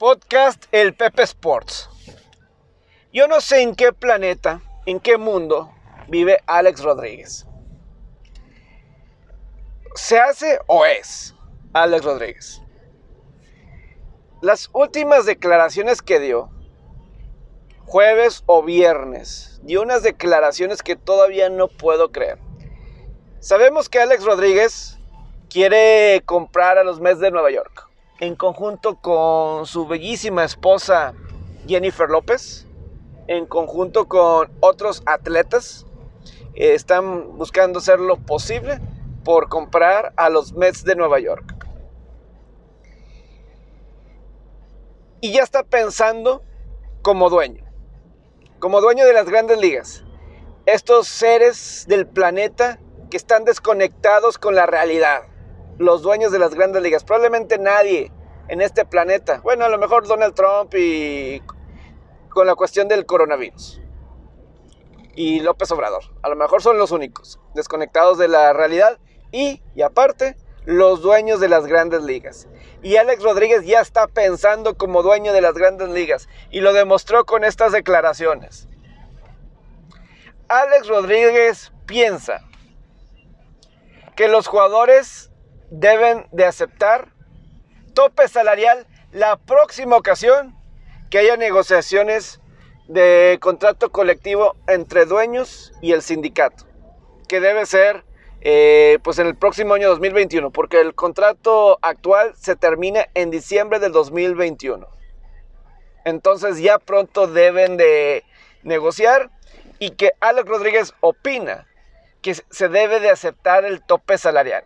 Podcast El Pepe Sports. Yo no sé en qué planeta, en qué mundo vive Alex Rodríguez. ¿Se hace o es Alex Rodríguez? Las últimas declaraciones que dio, jueves o viernes, dio unas declaraciones que todavía no puedo creer. Sabemos que Alex Rodríguez quiere comprar a los Mets de Nueva York en conjunto con su bellísima esposa Jennifer López, en conjunto con otros atletas, eh, están buscando hacer lo posible por comprar a los Mets de Nueva York. Y ya está pensando como dueño, como dueño de las grandes ligas. Estos seres del planeta que están desconectados con la realidad los dueños de las grandes ligas. Probablemente nadie en este planeta. Bueno, a lo mejor Donald Trump y con la cuestión del coronavirus. Y López Obrador. A lo mejor son los únicos desconectados de la realidad. Y, y aparte, los dueños de las grandes ligas. Y Alex Rodríguez ya está pensando como dueño de las grandes ligas. Y lo demostró con estas declaraciones. Alex Rodríguez piensa que los jugadores deben de aceptar tope salarial la próxima ocasión que haya negociaciones de contrato colectivo entre dueños y el sindicato, que debe ser eh, pues en el próximo año 2021, porque el contrato actual se termina en diciembre del 2021. Entonces ya pronto deben de negociar y que Alex Rodríguez opina que se debe de aceptar el tope salarial.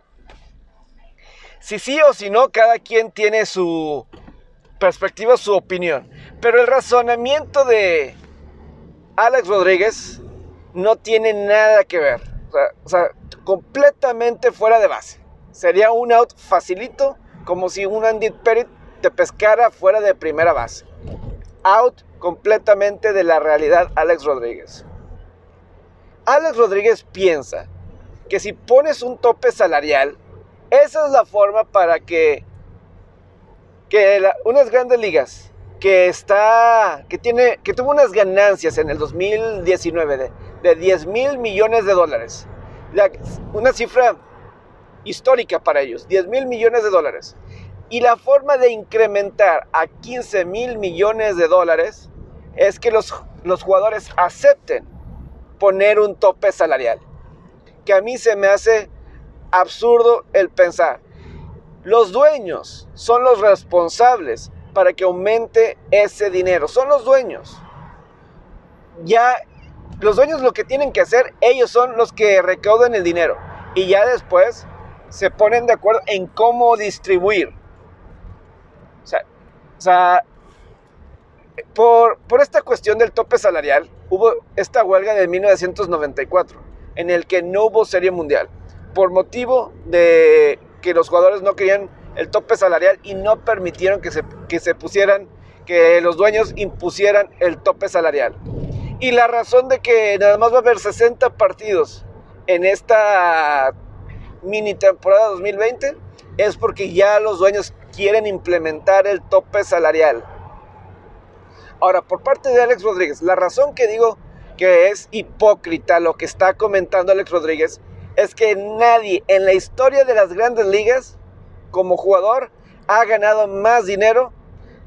Si sí o si no, cada quien tiene su perspectiva, su opinión. Pero el razonamiento de Alex Rodríguez no tiene nada que ver. O sea, completamente fuera de base. Sería un out facilito, como si un Andy Perry te pescara fuera de primera base. Out completamente de la realidad Alex Rodríguez. Alex Rodríguez piensa que si pones un tope salarial, esa es la forma para que, que unas grandes ligas que está que tiene que tuvo unas ganancias en el 2019 de, de 10 mil millones de dólares. Una cifra histórica para ellos 10 mil millones de dólares. Y la forma de incrementar a 15 mil millones de dólares es que los, los jugadores acepten poner un tope salarial que a mí se me hace absurdo el pensar. Los dueños son los responsables para que aumente ese dinero. Son los dueños. Ya los dueños lo que tienen que hacer, ellos son los que recaudan el dinero. Y ya después se ponen de acuerdo en cómo distribuir. O sea, por, por esta cuestión del tope salarial, hubo esta huelga de 1994, en el que no hubo serie mundial por motivo de que los jugadores no querían el tope salarial y no permitieron que se, que se pusieran, que los dueños impusieran el tope salarial. Y la razón de que nada más va a haber 60 partidos en esta mini temporada 2020 es porque ya los dueños quieren implementar el tope salarial. Ahora, por parte de Alex Rodríguez, la razón que digo que es hipócrita lo que está comentando Alex Rodríguez es que nadie en la historia de las grandes ligas como jugador ha ganado más dinero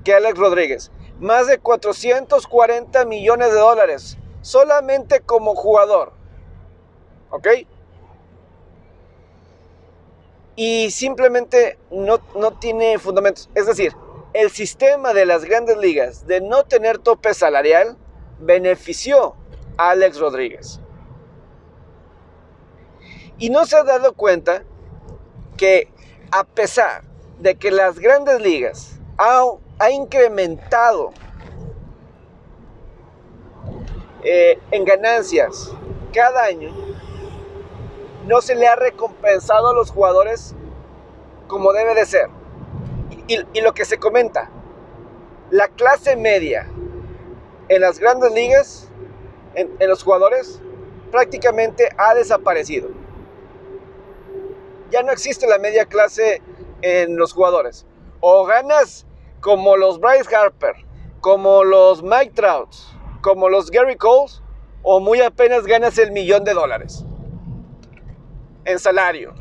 que Alex Rodríguez. Más de 440 millones de dólares solamente como jugador. ¿Ok? Y simplemente no, no tiene fundamentos. Es decir, el sistema de las grandes ligas de no tener tope salarial benefició a Alex Rodríguez. Y no se ha dado cuenta que a pesar de que las grandes ligas ha, incrementado eh, en ganancias cada año, no se le ha recompensado a los jugadores como debe de ser. Y, lo que se comenta, la clase media en las grandes ligas, en los jugadores, prácticamente ha desaparecido ya no existe la media clase en los jugadores. O ganas como los Bryce Harper, como los Mike Trouts, como los Gary Coles, o muy apenas ganas el millón de dólares en salario.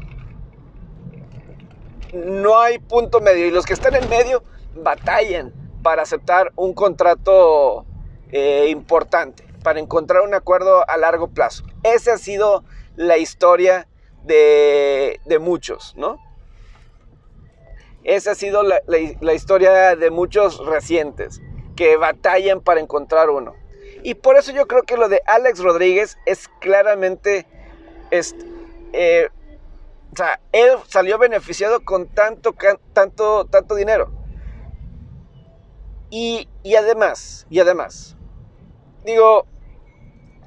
No hay punto medio y los que están en medio batallan para aceptar un contrato eh, importante, para encontrar un acuerdo a largo plazo. Esa ha sido la historia de, muchos, ¿no? Esa ha sido la, historia de muchos recientes que batallan para encontrar uno. Y por eso yo creo que lo de Alex Rodríguez es claramente, eh, o sea, él salió beneficiado con tanto, tanto, tanto dinero. Y, además, y además, digo,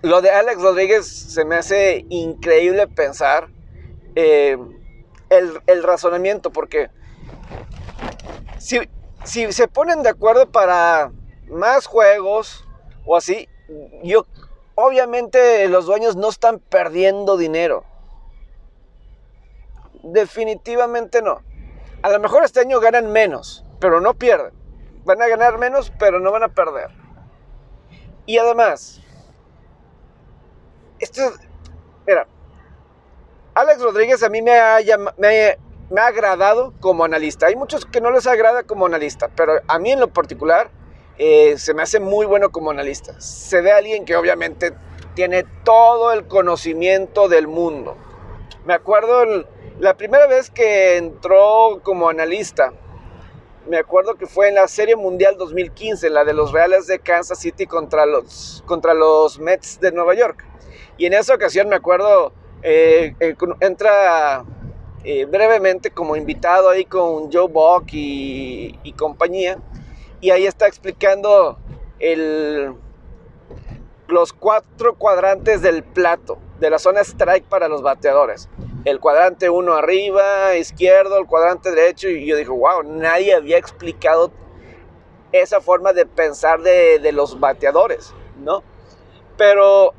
lo de Alex Rodríguez se me hace increíble pensar eh, el, razonamiento, porque si, se ponen de acuerdo para más juegos, o así, yo, obviamente los dueños no están perdiendo dinero. Definitivamente no. A lo mejor este año ganan menos, pero no pierden. Van a ganar menos, pero no van a perder. Y además, esto, mira, Alex Rodríguez a mí me ha, me, ha agradado como analista. Hay muchos que no les agrada como analista, pero a mí en lo particular eh, se me hace muy bueno como analista. Se ve alguien que obviamente tiene todo el conocimiento del mundo. Me acuerdo la primera vez que entró como analista, me acuerdo que fue en la Serie Mundial 2015, la de los Reales de Kansas City contra los, contra los Mets de Nueva York. Y en esa ocasión me acuerdo, eh, eh, entra brevemente como invitado ahí con Joe Buck y compañía y ahí está explicando los cuatro cuadrantes del plato, de la zona strike para los bateadores. El cuadrante uno arriba, izquierdo, el cuadrante derecho, y yo dije, wow, nadie había explicado esa forma de pensar de, de los bateadores, ¿no? Pero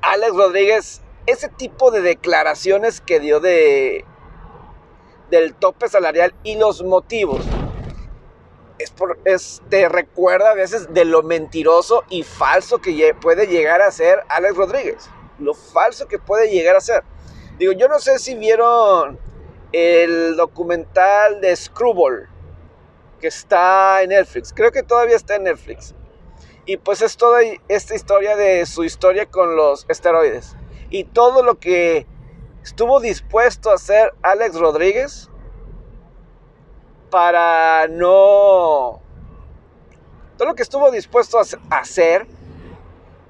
Alex Rodríguez, ese tipo de declaraciones que dio de del tope salarial y los motivos es te recuerda a veces de lo mentiroso y falso que puede llegar a ser Alex Rodríguez. Lo falso que puede llegar a ser. Digo, yo no sé si vieron el documental de Screwball que está en Netflix. Creo que todavía está en Netflix. Y pues es toda esta historia de su historia con los esteroides. Y todo lo que estuvo dispuesto a hacer Alex Rodríguez para no... Todo lo que estuvo dispuesto a hacer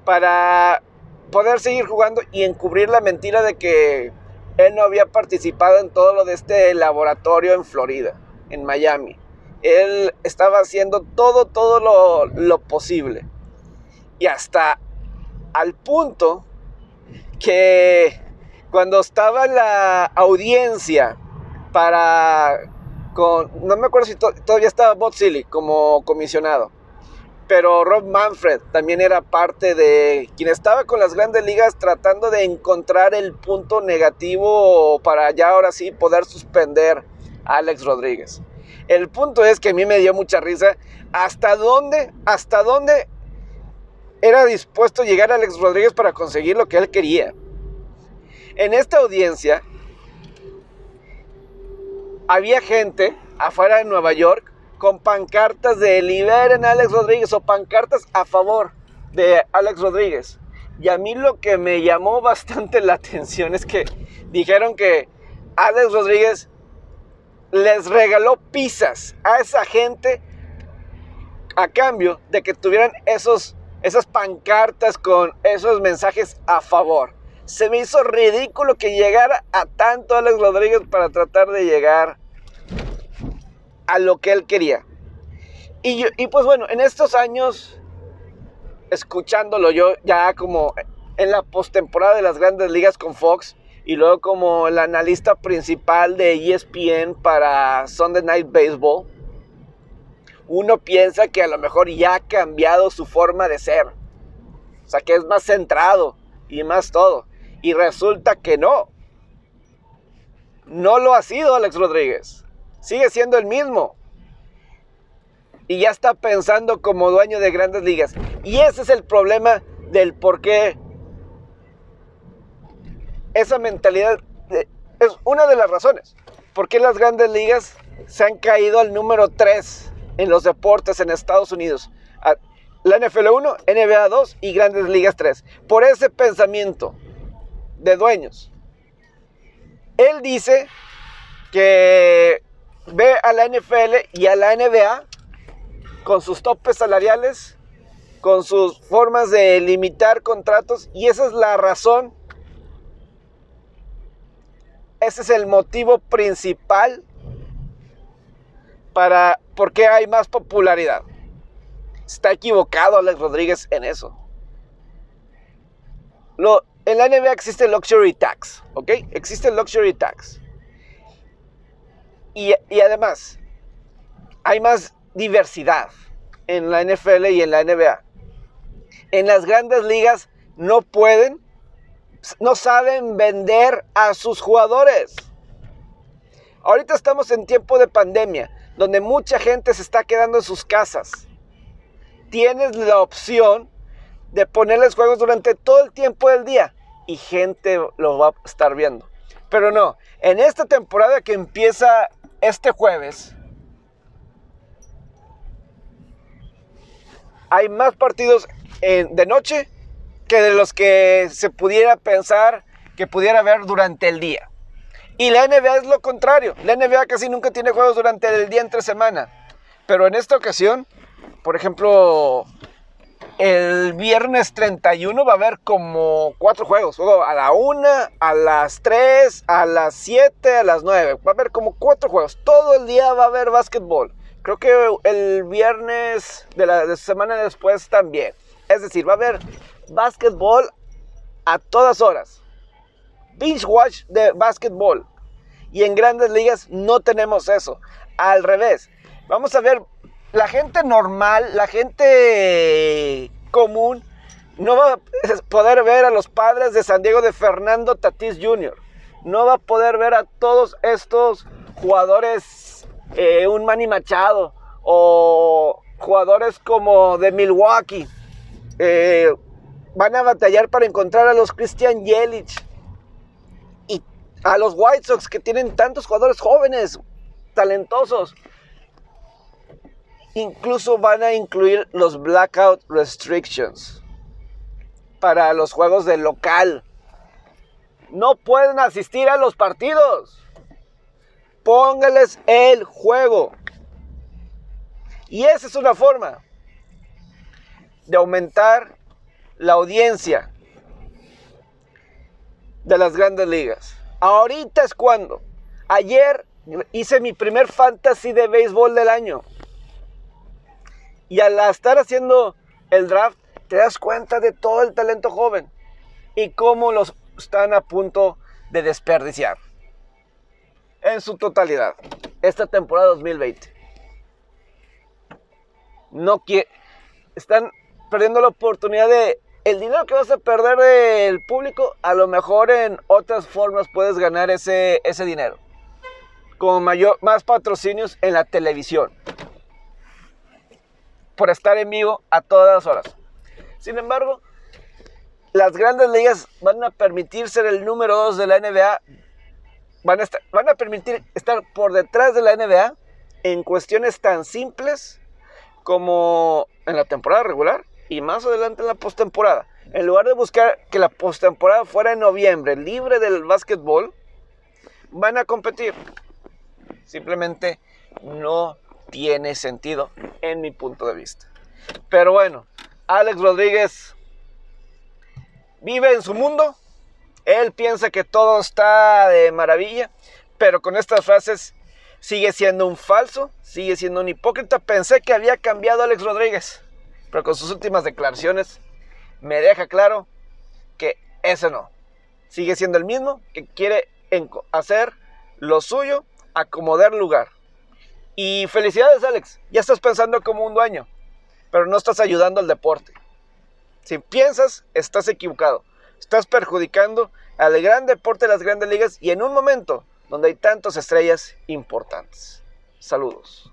para poder seguir jugando y encubrir la mentira de que él no había participado en todo lo de este laboratorio en Florida, en Miami. Él estaba haciendo todo, todo lo, lo posible. Y hasta al punto que cuando estaba la audiencia para no me acuerdo si todavía estaba Bob Silly como comisionado, pero Rob Manfred también era parte de quien estaba con las grandes ligas tratando de encontrar el punto negativo para ya ahora sí poder suspender a Alex Rodríguez. El punto es que a mí me dio mucha risa hasta dónde, hasta dónde era dispuesto llegar Alex Rodríguez para conseguir lo que él quería. En esta audiencia, había gente afuera de Nueva York con pancartas de liberen a Alex Rodríguez o pancartas a favor de Alex Rodríguez. Y a mí lo que me llamó bastante la atención es que dijeron que Alex Rodríguez les regaló pizzas a esa gente a cambio de que tuvieran esos, esas pancartas con esos mensajes a favor se me hizo ridículo que llegara a tanto Alex Rodríguez para tratar de llegar a lo que él quería. Y, y pues bueno, en estos años, escuchándolo yo ya como en la postemporada de las grandes ligas con Fox y luego como el analista principal de ESPN para Sunday Night Baseball, uno piensa que a lo mejor ya ha cambiado su forma de ser. O sea, que es más centrado y más todo. Y resulta que no. No lo ha sido Alex Rodríguez. Sigue siendo el mismo. y ya está pensando como dueño de grandes ligas. Y ese es el problema del por qué esa mentalidad es una de las razones. ¿Por qué las grandes ligas se han caído al número 3 en los deportes en Estados Unidos? La NFL 1, NBA 2 y Grandes Ligas 3. Por ese pensamiento de dueños. Él dice que ve a la NFL y a la NBA con sus topes salariales, con sus formas de limitar contratos y esa es la razón ese es el motivo principal para por qué hay más popularidad. Está equivocado Alex Rodríguez en eso. Lo, en la NBA existe luxury tax, ¿ok? Existe luxury tax. Y, y además, hay más diversidad en la NFL y en la NBA. En las grandes ligas no pueden no saben vender a sus jugadores. Ahorita estamos en tiempo de pandemia, donde mucha gente se está quedando en sus casas. Tienes la opción de ponerles juegos durante todo el tiempo del día y gente lo va a estar viendo. Pero no, en esta temporada que empieza este jueves, hay más partidos de noche que de los que se pudiera pensar que pudiera haber durante el día. Y la NBA es lo contrario. La NBA casi nunca tiene juegos durante el día entre semana. Pero en esta ocasión, por ejemplo, el viernes 31 va a haber como cuatro juegos. Luego a la 1, a las 3, a las 7, a las 9. Va a haber como cuatro juegos. Todo el día va a haber básquetbol. Creo que el viernes de la semana después también. Es decir, va a haber básquetbol a todas horas. Binge watch de básquetbol. Y en grandes ligas no tenemos eso. Al revés. Vamos a ver, la gente normal, la gente común, no va a poder ver a los padres de San Diego de Fernando Tatis Jr. No va a poder ver a todos estos jugadores, eh, un Manny Machado o jugadores como de Milwaukee, eh, van a batallar para encontrar a los Christian Yelich a los White Sox que tienen tantos jugadores jóvenes, talentosos. Incluso van a incluir los blackout restrictions para los juegos de local. No pueden asistir a los partidos. Póngales el juego. Y esa es una forma de aumentar la audiencia de las grandes ligas. Ahorita es cuando. Ayer hice mi primer fantasy de béisbol del año. Y al estar haciendo el draft, te das cuenta de todo el talento joven y cómo los están a punto de desperdiciar. En su totalidad, esta temporada 2020. No quiere. Están perdiendo la oportunidad de el dinero que vas a perder del público, a lo mejor en otras formas puedes ganar ese, ese dinero. Con mayor, más patrocinios en la televisión. Por estar en vivo a todas horas. Sin embargo, las grandes ligas van a permitir ser el número 2 de la NBA. Van a, van a permitir estar por detrás de la NBA en cuestiones tan simples como en la temporada regular y más adelante en la postemporada. En lugar de buscar que la postemporada fuera en noviembre, libre del básquetbol, van a competir. Simplemente no tiene sentido en mi punto de vista. Pero bueno, Alex Rodríguez vive en su mundo. Él piensa que todo está de maravilla, pero con estas frases sigue siendo un falso, sigue siendo un hipócrita. Pensé que había cambiado Alex Rodríguez pero con sus últimas declaraciones me deja claro que ese no. Sigue siendo el mismo que quiere hacer lo suyo, acomodar lugar. Y felicidades Alex, ya estás pensando como un dueño, pero no estás ayudando al deporte. Si piensas, estás equivocado. Estás perjudicando al gran deporte de las grandes ligas y en un momento donde hay tantas estrellas importantes. Saludos.